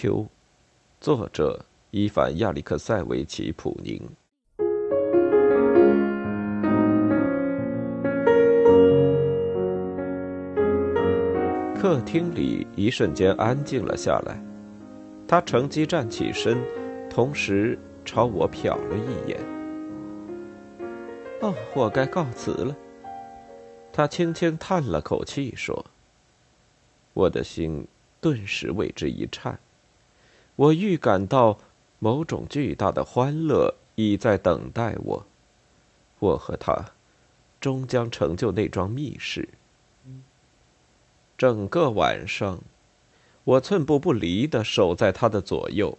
秋》，作者伊凡·亚历克塞维奇·普宁。客厅里一瞬间安静了下来，他乘机站起身，同时朝我瞟了一眼。哦，我该告辞了。他轻轻叹了口气说：“我的心。”顿时为之一颤，我预感到某种巨大的欢乐已在等待我。我和他终将成就那桩密事。整个晚上，我寸步不离地守在他的左右；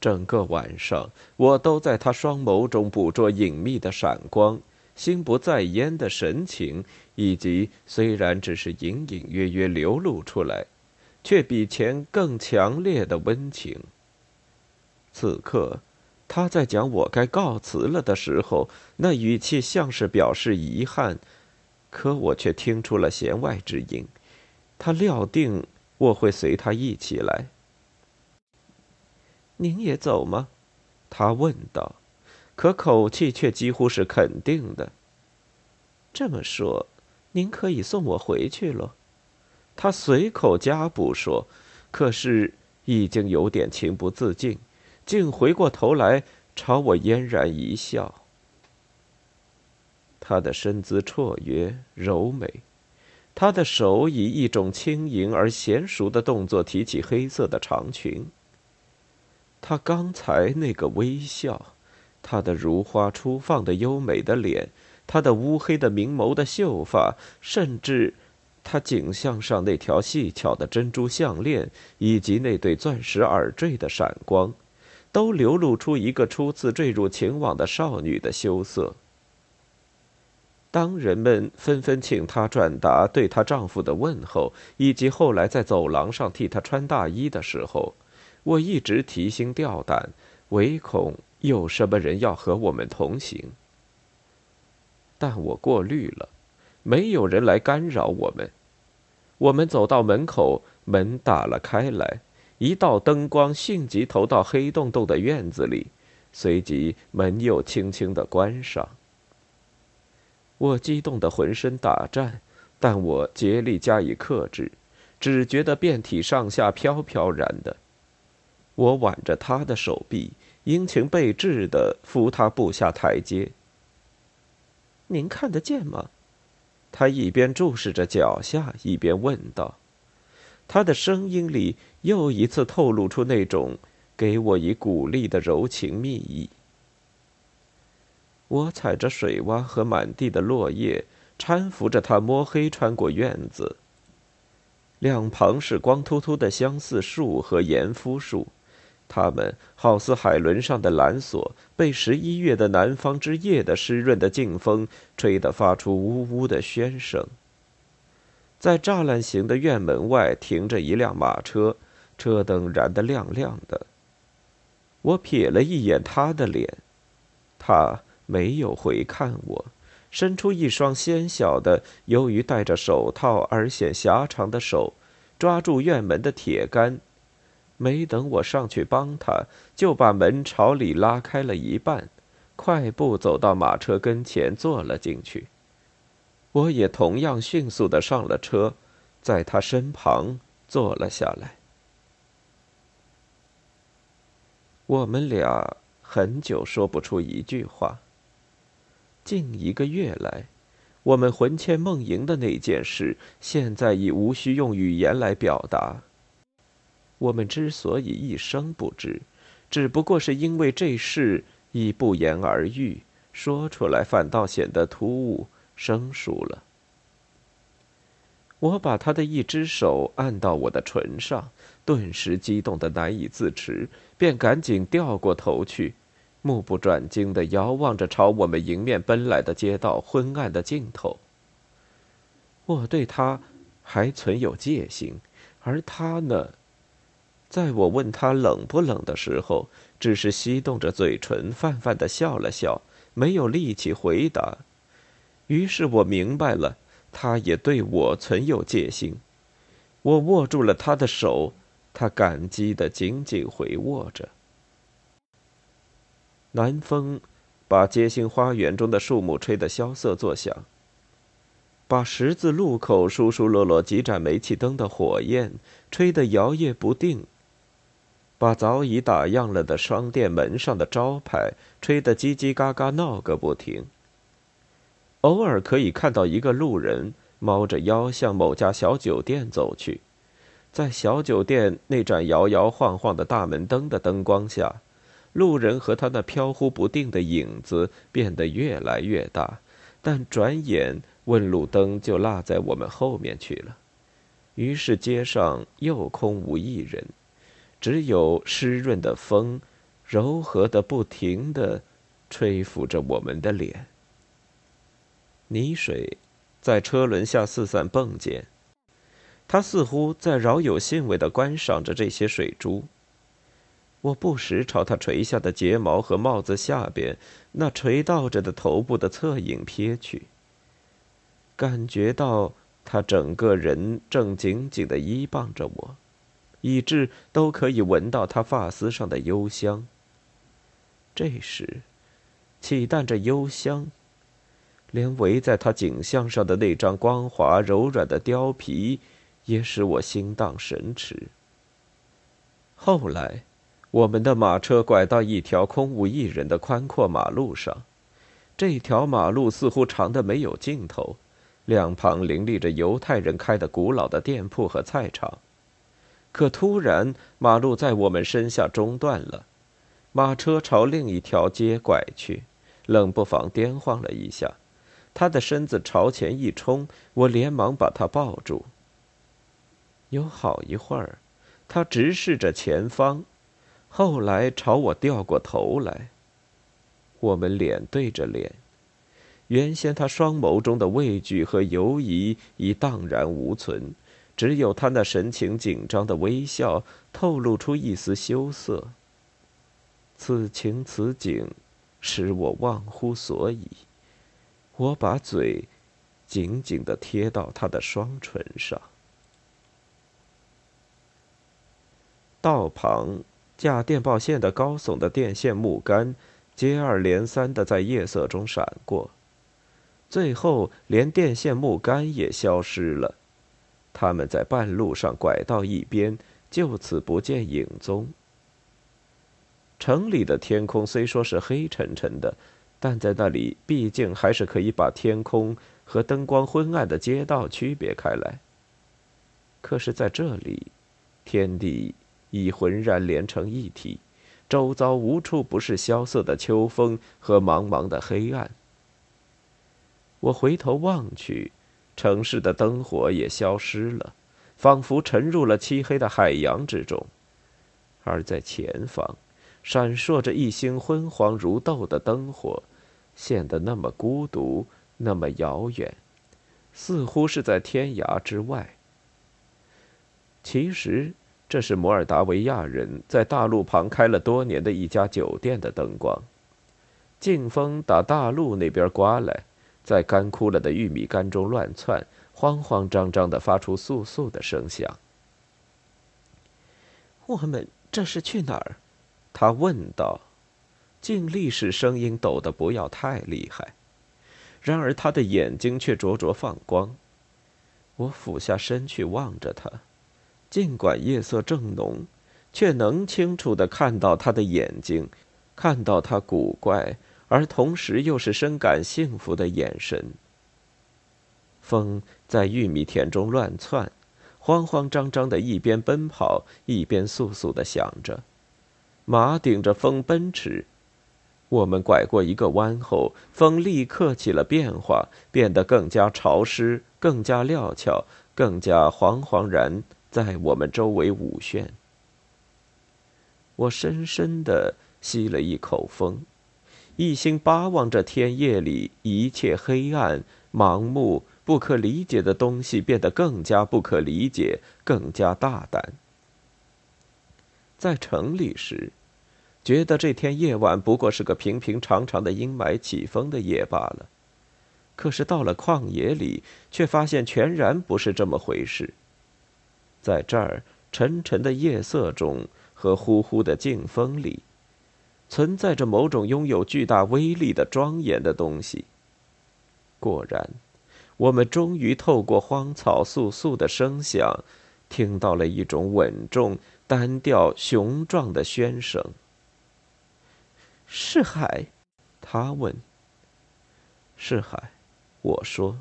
整个晚上，我都在他双眸中捕捉隐秘的闪光、心不在焉的神情，以及虽然只是隐隐约约流露出来。却比前更强烈的温情。此刻，他在讲我该告辞了的时候，那语气像是表示遗憾，可我却听出了弦外之音。他料定我会随他一起来。您也走吗？他问道，可口气却几乎是肯定的。这么说，您可以送我回去了。他随口加补说，可是已经有点情不自禁，竟回过头来朝我嫣然一笑。他的身姿绰约柔美，他的手以一种轻盈而娴熟的动作提起黑色的长裙。他刚才那个微笑，他的如花初放的优美的脸，他的乌黑的明眸的秀发，甚至。他颈项上那条细巧的珍珠项链，以及那对钻石耳坠的闪光，都流露出一个初次坠入情网的少女的羞涩。当人们纷纷请她转达对她丈夫的问候，以及后来在走廊上替她穿大衣的时候，我一直提心吊胆，唯恐有什么人要和我们同行。但我过滤了。没有人来干扰我们。我们走到门口，门打了开来，一道灯光迅即投到黑洞洞的院子里，随即门又轻轻的关上。我激动得浑身打颤，但我竭力加以克制，只觉得遍体上下飘飘然的。我挽着他的手臂，殷勤备至的扶他步下台阶。您看得见吗？他一边注视着脚下，一边问道：“他的声音里又一次透露出那种给我以鼓励的柔情蜜意。”我踩着水洼和满地的落叶，搀扶着他摸黑穿过院子。两旁是光秃秃的相思树和盐肤树。它们好似海轮上的蓝索，被十一月的南方之夜的湿润的劲风吹得发出呜呜的喧声。在栅栏形的院门外停着一辆马车，车灯燃得亮亮的。我瞥了一眼他的脸，他没有回看我，伸出一双纤小的、由于戴着手套而显狭长的手，抓住院门的铁杆。没等我上去帮他，就把门朝里拉开了一半，快步走到马车跟前坐了进去。我也同样迅速的上了车，在他身旁坐了下来。我们俩很久说不出一句话。近一个月来，我们魂牵梦萦的那件事，现在已无需用语言来表达。我们之所以一生不知，只不过是因为这事已不言而喻，说出来反倒显得突兀生疏了。我把他的一只手按到我的唇上，顿时激动的难以自持，便赶紧掉过头去，目不转睛的遥望着朝我们迎面奔来的街道昏暗的尽头。我对他还存有戒心，而他呢？在我问他冷不冷的时候，只是翕动着嘴唇，泛泛的笑了笑，没有力气回答。于是我明白了，他也对我存有戒心。我握住了他的手，他感激的紧紧回握着。南风把街心花园中的树木吹得萧瑟作响，把十字路口疏疏落落几盏煤气灯的火焰吹得摇曳不定，把早已打烊了的商店门上的招牌吹得叽叽嘎嘎闹个不停。偶尔可以看到一个路人猫着腰向某家小酒店走去，在小酒店那盏摇摇晃晃的大门灯的灯光下。路人和他那飘忽不定的影子变得越来越大，但转眼问路灯就落在我们后面去了。于是街上又空无一人，只有湿润的风，柔和的不停的吹拂着我们的脸。泥水在车轮下四散迸溅，他似乎在饶有兴味的观赏着这些水珠。我不时朝他垂下的睫毛和帽子下边那垂倒着的头部的侧影瞥去，感觉到他整个人正紧紧的依傍着我，以致都可以闻到他发丝上的幽香。这时，起淡着幽香，连围在他颈项上的那张光滑柔软的貂皮，也使我心荡神驰。后来。我们的马车拐到一条空无一人的宽阔马路上，这条马路似乎长得没有尽头，两旁林立着犹太人开的古老的店铺和菜场。可突然，马路在我们身下中断了，马车朝另一条街拐去，冷不防颠晃了一下，他的身子朝前一冲，我连忙把他抱住。有好一会儿，他直视着前方。后来朝我掉过头来。我们脸对着脸，原先他双眸中的畏惧和犹疑已荡然无存，只有他那神情紧张的微笑透露出一丝羞涩。此情此景，使我忘乎所以。我把嘴紧紧的贴到他的双唇上。道旁。架电报线的高耸的电线木杆，接二连三的在夜色中闪过，最后连电线木杆也消失了。他们在半路上拐到一边，就此不见影踪。城里的天空虽说是黑沉沉的，但在那里毕竟还是可以把天空和灯光昏暗的街道区别开来。可是在这里，天地。已浑然连成一体，周遭无处不是萧瑟的秋风和茫茫的黑暗。我回头望去，城市的灯火也消失了，仿佛沉入了漆黑的海洋之中。而在前方，闪烁着一星昏黄如豆的灯火，显得那么孤独，那么遥远，似乎是在天涯之外。其实。这是摩尔达维亚人在大路旁开了多年的一家酒店的灯光。劲风打大路那边刮来，在干枯了的玉米杆中乱窜，慌慌张张的发出簌簌的声响。我们这是去哪儿？他问道，尽力使声音抖得不要太厉害。然而他的眼睛却灼灼放光。我俯下身去望着他。尽管夜色正浓，却能清楚的看到他的眼睛，看到他古怪而同时又是深感幸福的眼神。风在玉米田中乱窜，慌慌张张的，一边奔跑一边簌簌的响着。马顶着风奔驰。我们拐过一个弯后，风立刻起了变化，变得更加潮湿，更加料峭，更加惶惶然。在我们周围舞旋。我深深的吸了一口风，一心巴望着天夜里一切黑暗、盲目、不可理解的东西变得更加不可理解，更加大胆。在城里时，觉得这天夜晚不过是个平平常常的阴霾起风的夜罢了，可是到了旷野里，却发现全然不是这么回事。在这儿，沉沉的夜色中和呼呼的劲风里，存在着某种拥有巨大威力的庄严的东西。果然，我们终于透过荒草簌簌的声响，听到了一种稳重、单调、雄壮的喧声。是海？他问。是海，我说。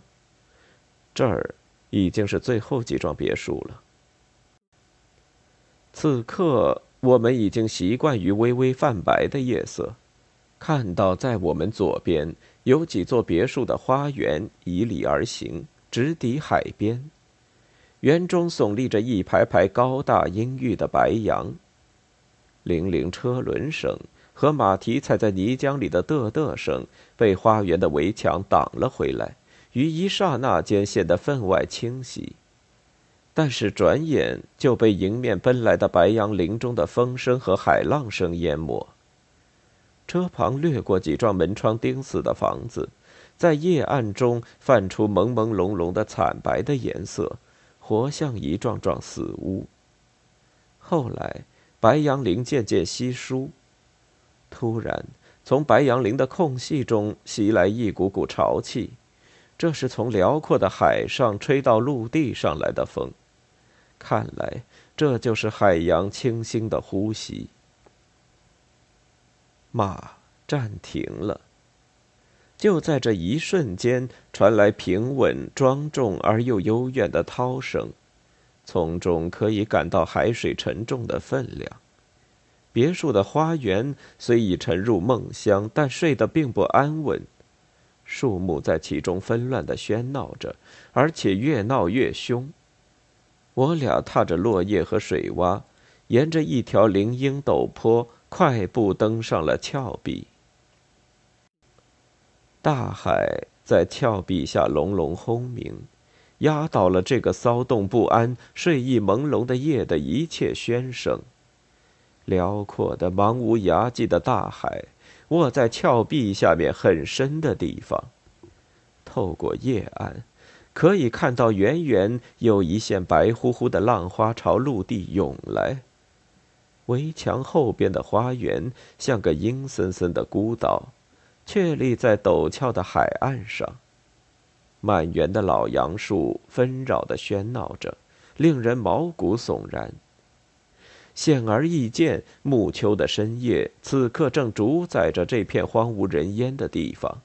这儿已经是最后几幢别墅了。此刻，我们已经习惯于微微泛白的夜色，看到在我们左边有几座别墅的花园迤逦而行，直抵海边。园中耸立着一排排高大阴郁的白杨。铃铃车轮声和马蹄踩在泥浆里的嘚嘚声被花园的围墙挡了回来。于一刹那间显得分外清晰，但是转眼就被迎面奔来的白杨林中的风声和海浪声淹没。车旁掠过几幢门窗钉死的房子，在夜暗中泛出朦朦胧胧的惨白的颜色，活像一幢幢死屋。后来，白杨林渐渐稀疏，突然，从白杨林的空隙中袭来一股股潮气。这是从辽阔的海上吹到陆地上来的风，看来这就是海洋清新的呼吸。马暂停了，就在这一瞬间，传来平稳、庄重而又幽怨的涛声，从中可以感到海水沉重的分量。别墅的花园虽已沉入梦乡，但睡得并不安稳。树木在其中纷乱的喧闹着，而且越闹越凶。我俩踏着落叶和水洼，沿着一条林荫陡坡，快步登上了峭壁。大海在峭壁下隆隆轰鸣，压倒了这个骚动不安、睡意朦胧的夜的一切喧声。辽阔的、茫无涯际的大海。卧在峭壁下面很深的地方，透过夜暗，可以看到远远有一线白乎乎的浪花朝陆地涌来。围墙后边的花园像个阴森森的孤岛，却立在陡峭的海岸上。满园的老杨树纷扰的喧闹着，令人毛骨悚然。显而易见，暮秋的深夜此刻正主宰着这片荒无人烟的地方。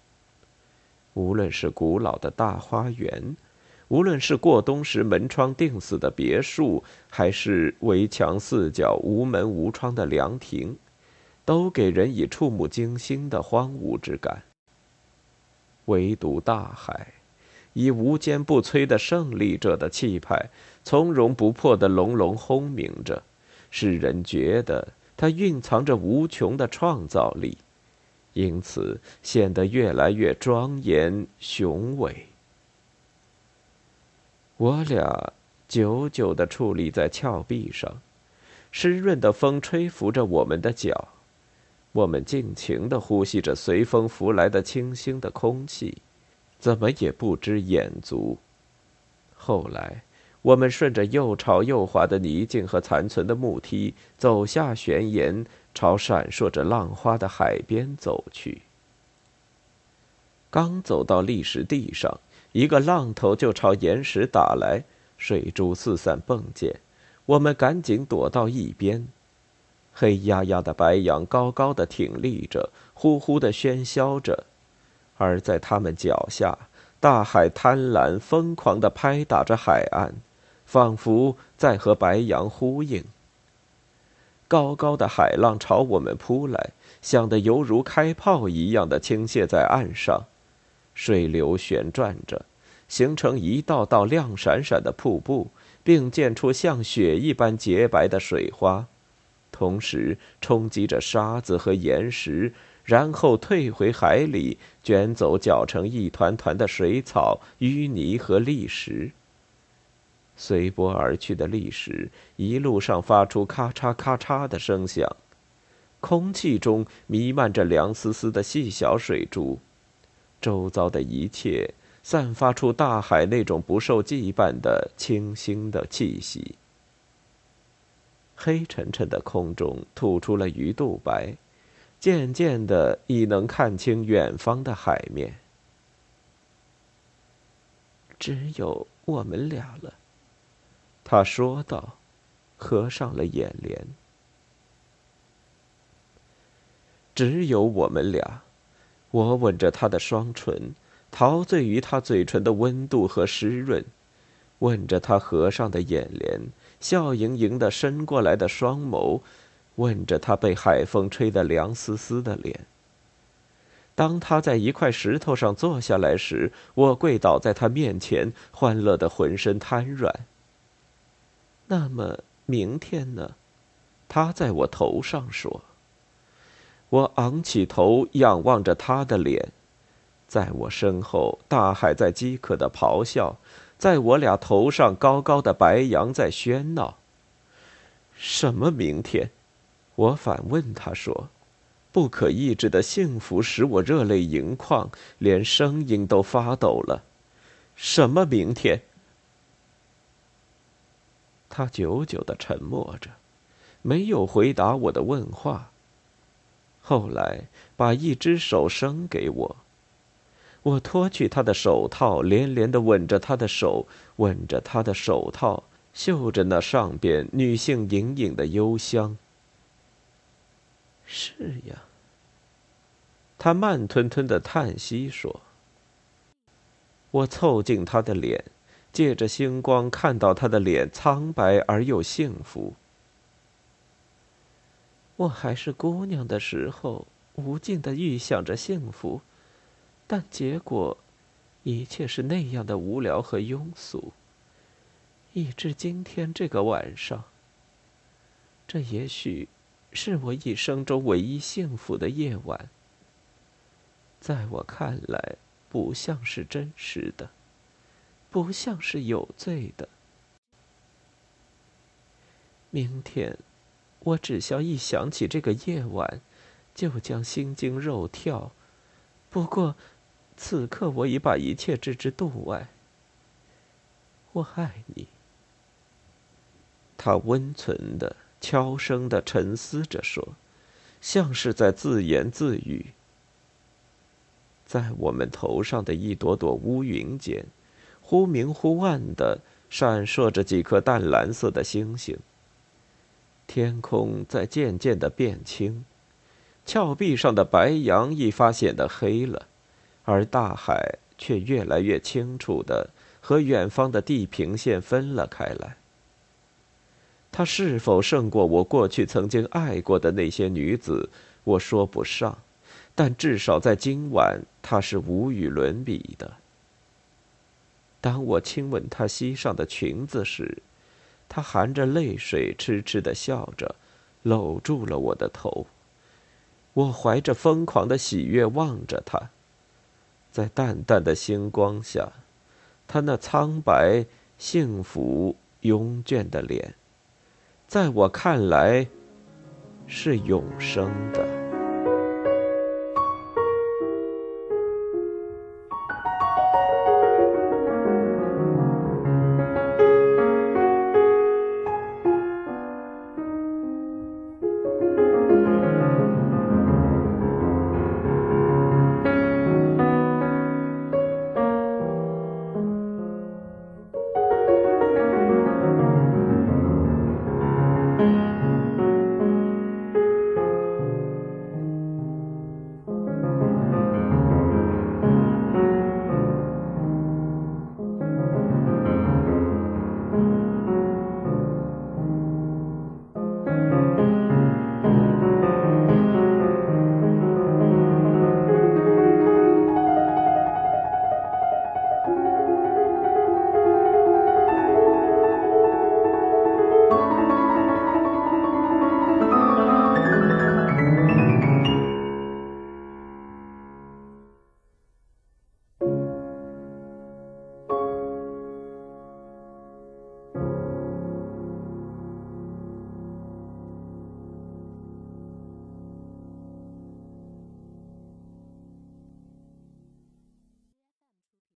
无论是古老的大花园，无论是过冬时门窗钉死的别墅，还是围墙四角无门无窗的凉亭，都给人以触目惊心的荒芜之感。唯独大海，以无坚不摧的胜利者的气派，从容不迫的隆隆轰鸣着。使人觉得它蕴藏着无穷的创造力，因此显得越来越庄严雄伟。我俩久久地矗立在峭壁上，湿润的风吹拂着我们的脚，我们尽情地呼吸着随风拂来的清新的空气，怎么也不知眼足。后来。我们顺着又潮又滑的泥泞和残存的木梯走下悬崖，朝闪烁着浪花的海边走去。刚走到砾石地上，一个浪头就朝岩石打来，水珠四散迸溅，我们赶紧躲到一边。黑压压的白杨高高的挺立着，呼呼的喧嚣着，而在他们脚下，大海贪婪疯狂的拍打着海岸。仿佛在和白杨呼应。高高的海浪朝我们扑来，响得犹如开炮一样的倾泻在岸上，水流旋转着，形成一道道亮闪闪的瀑布，并溅出像雪一般洁白的水花，同时冲击着沙子和岩石，然后退回海里，卷走搅成一团团的水草、淤泥和砾石。随波而去的砾石一路上发出咔嚓咔嚓的声响，空气中弥漫着凉丝丝的细小水珠，周遭的一切散发出大海那种不受羁绊的清新的气息。黑沉沉的空中吐出了鱼肚白，渐渐的已能看清远方的海面。只有我们俩了，他说道，合上了眼帘。只有我们俩，我吻着他的双唇，陶醉于他嘴唇的温度和湿润，吻着他合上的眼帘，笑盈盈的伸过来的双眸，吻着他被海风吹得凉丝丝的脸。当他在一块石头上坐下来时，我跪倒在他面前，欢乐的浑身瘫软。那么明天呢？他在我头上说。我昂起头，仰望着他的脸，在我身后，大海在饥渴的咆哮，在我俩头上，高高的白杨在喧闹。什么明天？我反问他说。不可抑制的幸福使我热泪盈眶，连声音都发抖了。什么明天？他久久的沉默着，没有回答我的问话。后来，把一只手伸给我。我脱去他的手套，连连的吻着他的手，吻着他的手套，嗅着那上边女性隐隐的幽香。是呀。他慢吞吞的叹息说：“我凑近他的脸，借着星光看到他的脸苍白而又幸福。我还是姑娘的时候，无尽的预想着幸福，但结果，一切是那样的无聊和庸俗。以至今天这个晚上，这也许是我一生中唯一幸福的夜晚。”在我看来，不像是真实的，不像是有罪的。明天，我只要一想起这个夜晚，就将心惊肉跳。不过，此刻我已把一切置之度外。我爱你。他温存的、悄声的沉思着说，像是在自言自语。在我们头上的一朵朵乌云间，忽明忽暗的闪烁着几颗淡蓝色的星星。天空在渐渐的变清，峭壁上的白杨一发显得黑了，而大海却越来越清楚的和远方的地平线分了开来。她是否胜过我过去曾经爱过的那些女子，我说不上。但至少在今晚，他是无与伦比的。当我亲吻她膝上的裙子时，她含着泪水，痴痴的笑着，搂住了我的头。我怀着疯狂的喜悦望着她，在淡淡的星光下，她那苍白、幸福、慵倦的脸，在我看来，是永生的。